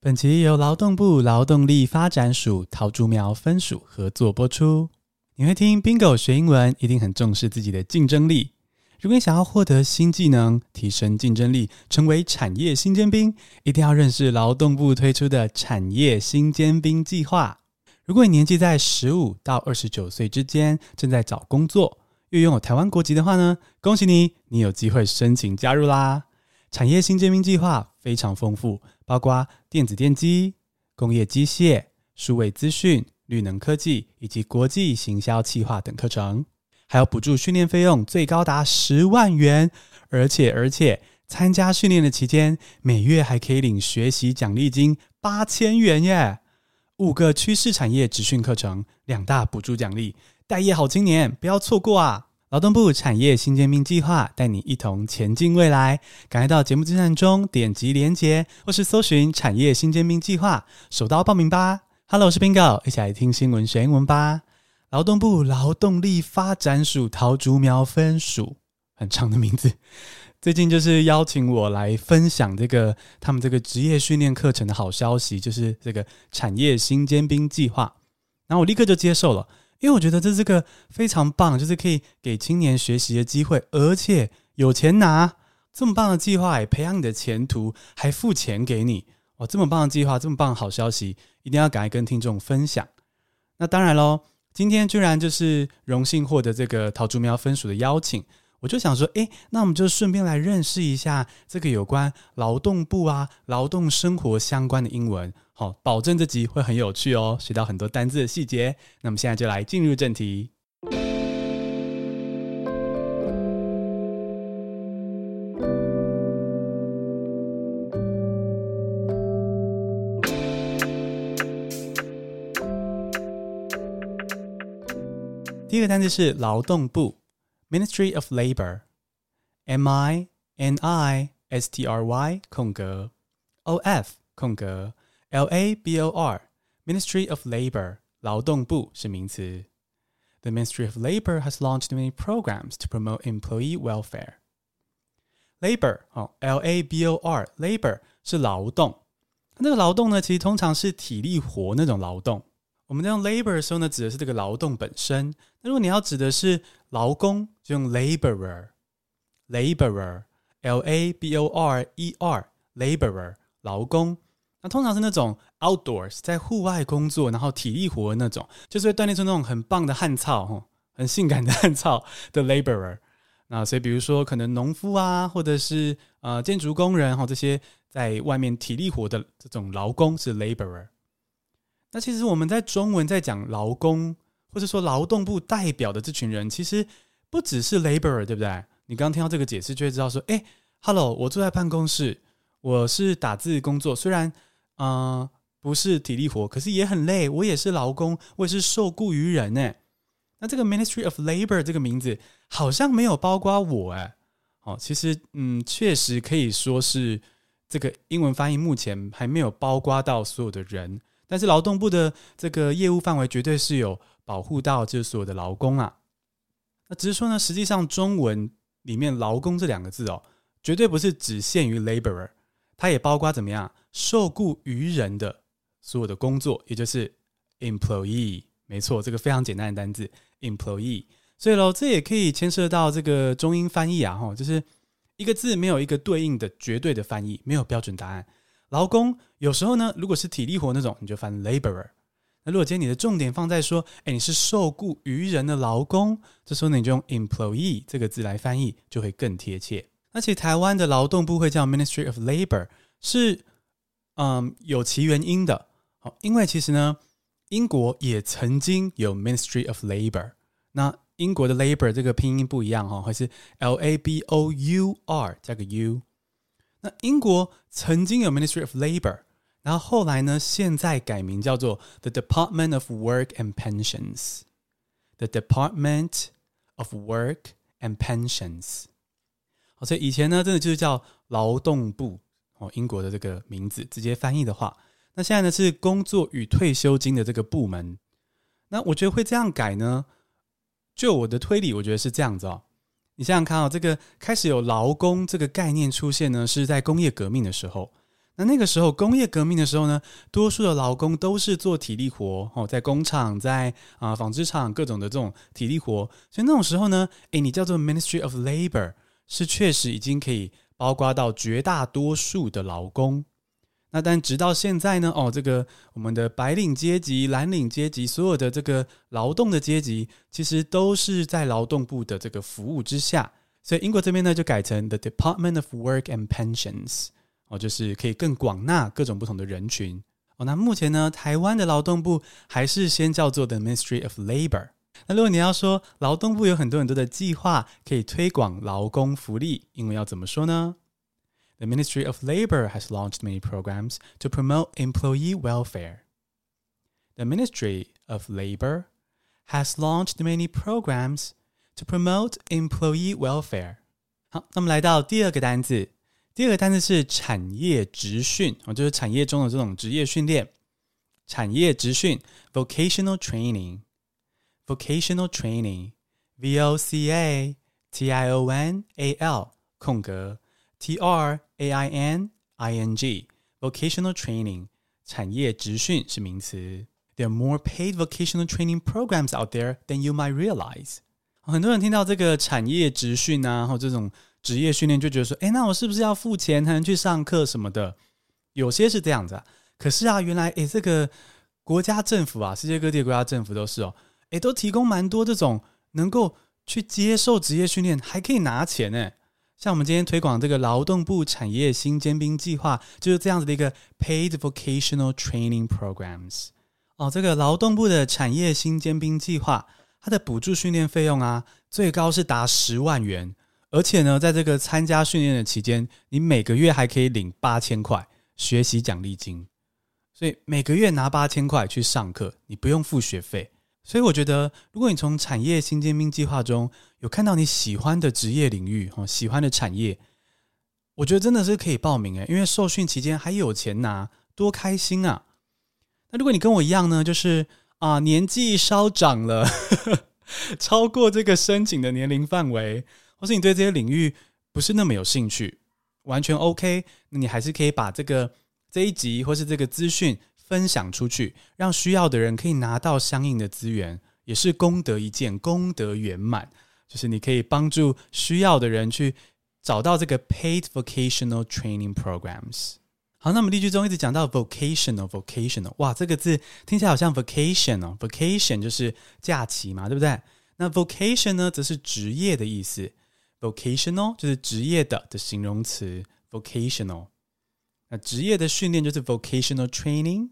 本集由劳动部劳动力发展署桃竹苗分署合作播出。你会听 Bingo 学英文，一定很重视自己的竞争力。如果你想要获得新技能，提升竞争力，成为产业新尖兵，一定要认识劳动部推出的产业新尖兵计划。如果你年纪在十五到二十九岁之间，正在找工作，又拥有台湾国籍的话呢，恭喜你，你有机会申请加入啦！产业新尖兵计划非常丰富，包括电子电机、工业机械、数位资讯、绿能科技以及国际行销企划等课程，还有补助训练费用最高达十万元，而且而且参加训练的期间，每月还可以领学习奖励金八千元耶！五个趋势产业职训课程，两大补助奖励，待业好青年不要错过啊！劳动部产业新尖兵计划带你一同前进未来，赶快到节目资讯中点击连结，或是搜寻产业新尖兵计划，手刀报名吧！Hello，我是冰哥一起来听新闻学英文吧。劳动部劳动力发展署桃竹苗分署，很长的名字，最近就是邀请我来分享这个他们这个职业训练课程的好消息，就是这个产业新尖兵计划，然后我立刻就接受了。因为我觉得这是个非常棒，就是可以给青年学习的机会，而且有钱拿，这么棒的计划，培养你的前途，还付钱给你，哇，这么棒的计划，这么棒的好消息，一定要赶快跟听众分享。那当然喽，今天居然就是荣幸获得这个桃竹苗分署的邀请，我就想说，诶，那我们就顺便来认识一下这个有关劳动部啊、劳动生活相关的英文。好，保证这集会很有趣哦，学到很多单字的细节。那么现在就来进入正题。第一个单字是劳动部，Ministry of Labor，M I N I S T R Y 空格 O F 空格。L A B O R Ministry of Labor 劳动部是名词。The Ministry of Labor has launched many programs to promote employee welfare. Labor 哦，L A B O R Labor 是劳动。那个劳动呢，其实通常是体力活那种劳动。我们在用 labor 的时候呢，指的是这个劳动本身。那如果你要指的是劳工，就用 laborer。laborer，L A B O R E R，laborer 劳工。 那通常是那种 outdoors 在户外工作，然后体力活的那种，就是会锻炼出那种很棒的汉草，很性感的汗操的 laborer。那所以比如说可能农夫啊，或者是呃建筑工人哈，这些在外面体力活的这种劳工是 laborer。那其实我们在中文在讲劳工，或者说劳动部代表的这群人，其实不只是 laborer，对不对？你刚刚听到这个解释，就会知道说，哎，hello，我坐在办公室，我是打字工作，虽然。啊、不是体力活，可是也很累。我也是劳工，我也是受雇于人诶。那这个 Ministry of Labor 这个名字好像没有包括我诶。哦，其实嗯，确实可以说是这个英文翻译目前还没有包括到所有的人，但是劳动部的这个业务范围绝对是有保护到这所有的劳工啊。那只是说呢，实际上中文里面“劳工”这两个字哦，绝对不是只限于 laborer，它也包括怎么样？受雇于人的所有的工作，也就是 employee，没错，这个非常简单的单字 employee。所以喽，这也可以牵涉到这个中英翻译啊，哈，就是一个字没有一个对应的绝对的翻译，没有标准答案。劳工有时候呢，如果是体力活那种，你就翻 laborer。那如果今天你的重点放在说，哎，你是受雇于人的劳工，这时候呢，你就用 employee 这个字来翻译，就会更贴切。那其实台湾的劳动部会叫 Ministry of Labor，是。嗯，有其原因的。好，因为其实呢，英国也曾经有 Ministry of Labor。那英国的 Labor 这个拼音不一样哈，还是 L A B O U R 加个 U。那英国曾经有 Ministry of Labor，然后后来呢，现在改名叫做 The Department of Work and Pensions。The Department of Work and Pensions。好，所以以前呢，真的就是叫劳动部。哦，英国的这个名字直接翻译的话，那现在呢是工作与退休金的这个部门。那我觉得会这样改呢？就我的推理，我觉得是这样子哦。你想想看哦，这个开始有劳工这个概念出现呢，是在工业革命的时候。那那个时候工业革命的时候呢，多数的劳工都是做体力活哦，在工厂、在啊纺织厂各种的这种体力活，所以那种时候呢，诶，你叫做 Ministry of Labor 是确实已经可以包括到绝大多数的劳工。那但直到现在呢，哦，这个我们的白领阶级、蓝领阶级，所有的这个劳动的阶级，其实都是在劳动部的这个服务之下。所以英国这边呢，就改成 The Department of Work and Pensions，哦，就是可以更广纳各种不同的人群。哦，那目前呢，台湾的劳动部还是先叫做 The Ministry of Labour。那如果你要说劳动部有很多很多的计划可以推广劳工福利，英文要怎么说呢？The Ministry of Labor has launched many programs to promote employee welfare. The Ministry of Labor has launched many programs to promote employee welfare. 好，那么来到第二个单字，第二个单字是产业职训，哦，就是产业中的这种职业训练。产业职训 （vocational training training），vocational training，v o c a t i o n a l 空格 t r a i n i n g，vocational training 产业职训是名词。There are more paid vocational training programs out there than you might realize. 很多人听到这个产业职训啊，或这种职业训练，就觉得说，诶，那我是不是要付钱才能去上课什么的？有些是这样子啊。可是啊，原来诶，这个国家政府啊，世界各地的国家政府都是哦， 诶，都提供蛮多这种能够去接受职业训练，还可以拿钱呢。像我们今天推广这个劳动部产业新尖兵计划，就是这样子的一个 paid vocational training programs 哦，这个劳动部的产业新尖兵计划。它的补助训练费用啊，最高是达十万元，而且呢，在这个参加训练的期间，你每个月还可以领八千块学习奖励金，所以每个月拿八千块去上课，你不用付学费。所以我觉得，如果你从产业新尖兵计划中有看到你喜欢的职业领域哦，喜欢的产业，我觉得真的是可以报名诶，因为受训期间还有钱拿，多开心啊！那如果你跟我一样呢，就是。啊，年纪稍长了，超过这个申请的年龄范围，或是你对这些领域不是那么有兴趣，完全 OK，那你还是可以把这个这一集或是这个资讯分享出去，让需要的人可以拿到相应的资源，也是功德一件，功德圆满。就是你可以帮助需要的人去找到这个 paid vocational training programs。好，那么例句中一直讲到 vocational，vocational，哇，这个字听起来好像 vacation 哦，vacation 就是假期嘛，对不对？那 vocation 呢，则是职业的意思，vocational 就是职业的的形容词，vocational。那职业的训练就是 vocational training，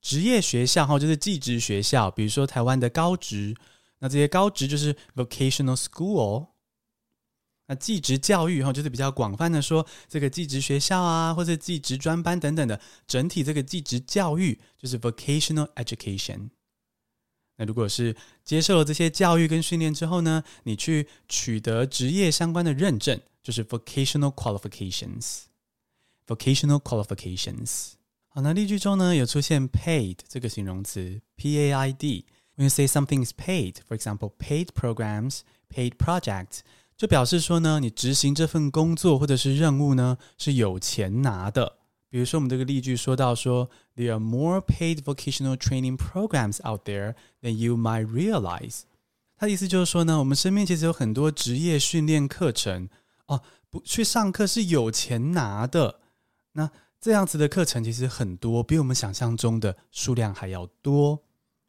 职业学校哈就是技职学校，比如说台湾的高职，那这些高职就是 vocational school。那技职教育哈，就是比较广泛的说，这个技职学校啊，或者技职专班等等的，整体这个技职教育就是 vocational education。那如果是接受了这些教育跟训练之后呢，你去取得职业相关的认证，就是 vocational qualifications。vocational qualifications。好，那例句中呢有出现 paid 这个形容词，P-A-I-D。When you say something is paid, for example, paid programs, paid projects。就表示说呢，你执行这份工作或者是任务呢，是有钱拿的。比如说，我们这个例句说到说，There are more paid vocational training programs out there than you might realize。他的意思就是说呢，我们身边其实有很多职业训练课程哦，不去上课是有钱拿的。那 这样子的课程其实很多，比我们想象中的数量还要多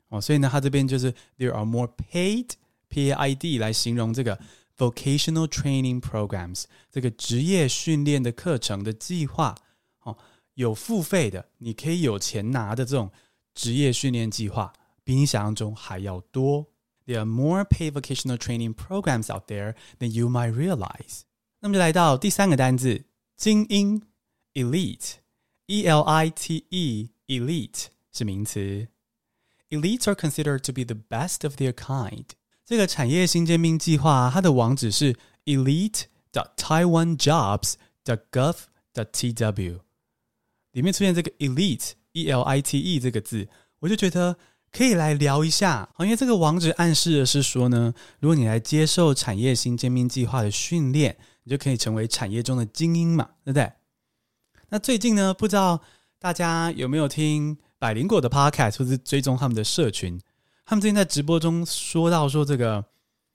哦。所以呢，他这边就是 There are more paid P A I D 来形容这个。Vocational training programs 这个职业训练的课程的计划，哦，有付费的，你可以有钱拿的这种职业训练计划，比你想象中还要多。There are more paid vocational training programs out there than you might realize。那么就来到第三个单字，精英 ，elite，e l i t e，elite 是名词。Elites are considered to be the best of their kind。这个产业新尖兵计划，它的网址是 elite.taiwanjobs.gov.tw，里面出现这个 elite，E-L-I-T-E 这个字，我就觉得可以来聊一下。因为这个网址暗示的是说呢，如果你来接受产业新尖兵计划的训练，你就可以成为产业中的精英嘛，对不对？ 那最近呢，不知道大家有没有听百灵果的 podcast，或是追踪他们的社群？他们最近在直播中说到说这个，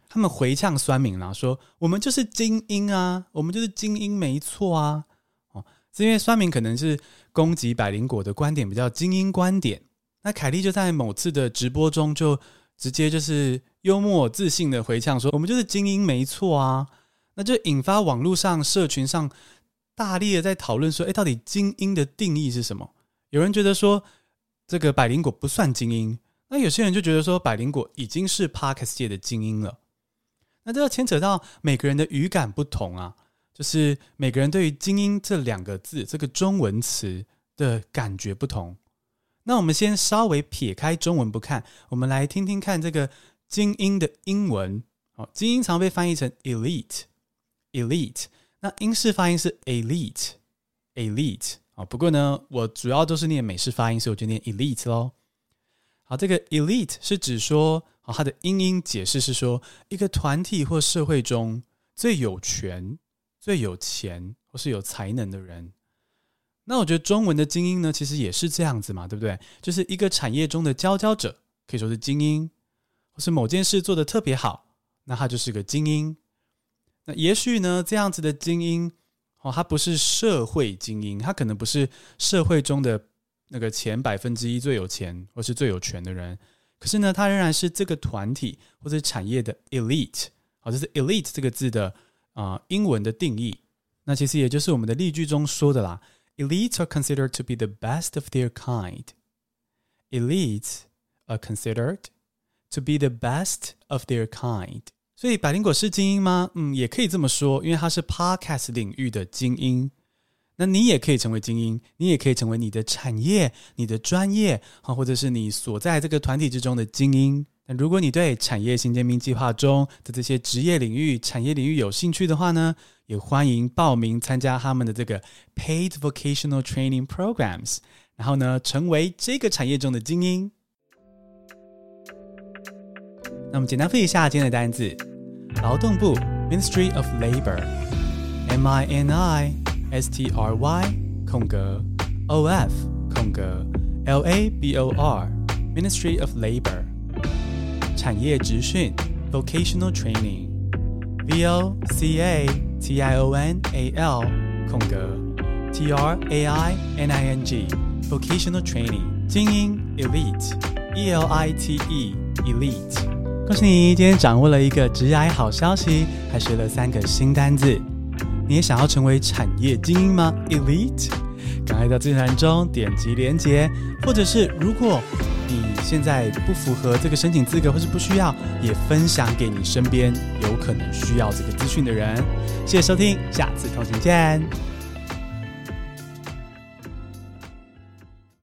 他们回呛酸民啦，说我们就是精英啊，我们就是精英，没错啊。哦，是因为酸民可能是攻击百灵果的观点比较精英观点。那凯莉就在某次的直播中就直接就是幽默自信的回呛说，我们就是精英，没错啊。那就引发网络上社群上。大力的在讨论说，哎，到底精英的定义是什么？有人觉得说，这个百灵果不算精英，那有些人就觉得说，百灵果已经是 Parkes 界的精英了。那这要牵扯到每个人的语感不同啊，就是每个人对于“精英”这两个字这个中文词的感觉不同。那我们先稍微撇开中文不看，我们来听听看这个“精英”的英文。好，精英常被翻译成 elite，elite。那英式发音是 elite，elite 啊。不过呢，我主要都是念美式发音，所以我就念 elite 喽。好，这个 elite 是指说，好，它的英音解释是说，一个团体或社会中最有权、最有钱或是有才能的人。那我觉得中文的精英呢，其实也是这样子嘛，对不对？就是一个产业中的佼佼者，可以说是精英，或是某件事做得特别好，那他就是个精英。那也许呢，这样子的精英哦，他不是社会精英，他可能不是社会中的那个前百分之一最有钱或是最有权的人，可是呢，他仍然是这个团体或者产业的 elite。好，这是 elite 这个字的啊、英文的定义。那其实也就是我们的例句中说的啦，elite are considered to be the best of their kind。elite are considered to be the best of their kind。所以百灵果是精英吗？嗯，也可以这么说，因为它是 Podcast 领域的精英。那你也可以成为精英，你也可以成为你的产业、你的专业啊，或者是你所在这个团体之中的精英。那如果你对产业新尖兵计划中的这些职业领域、产业领域有兴趣的话呢，也欢迎报名参加他们的这个 Paid Vocational Training Programs，然后呢，成为这个产业中的精英。那么简单复习一下今天的单字：劳动部 Ministry of Labor，M I N I S T R Y 空格 O F 空格 L A B O R Ministry of Labor，产业职训 Vocational Training V O C A T I O N A L 空格 T R A I N I N G Vocational Training 精英 Elite E L I T E Elite。 恭喜你，今天掌握了一个职涯好消息，还学了三个新单字。你也想要成为产业精英吗？Elite，赶快到资讯栏中点击连接，或者是如果你现在不符合这个申请资格或是不需要，也分享给你身边有可能需要这个资讯的人。谢谢收听，下次同行见。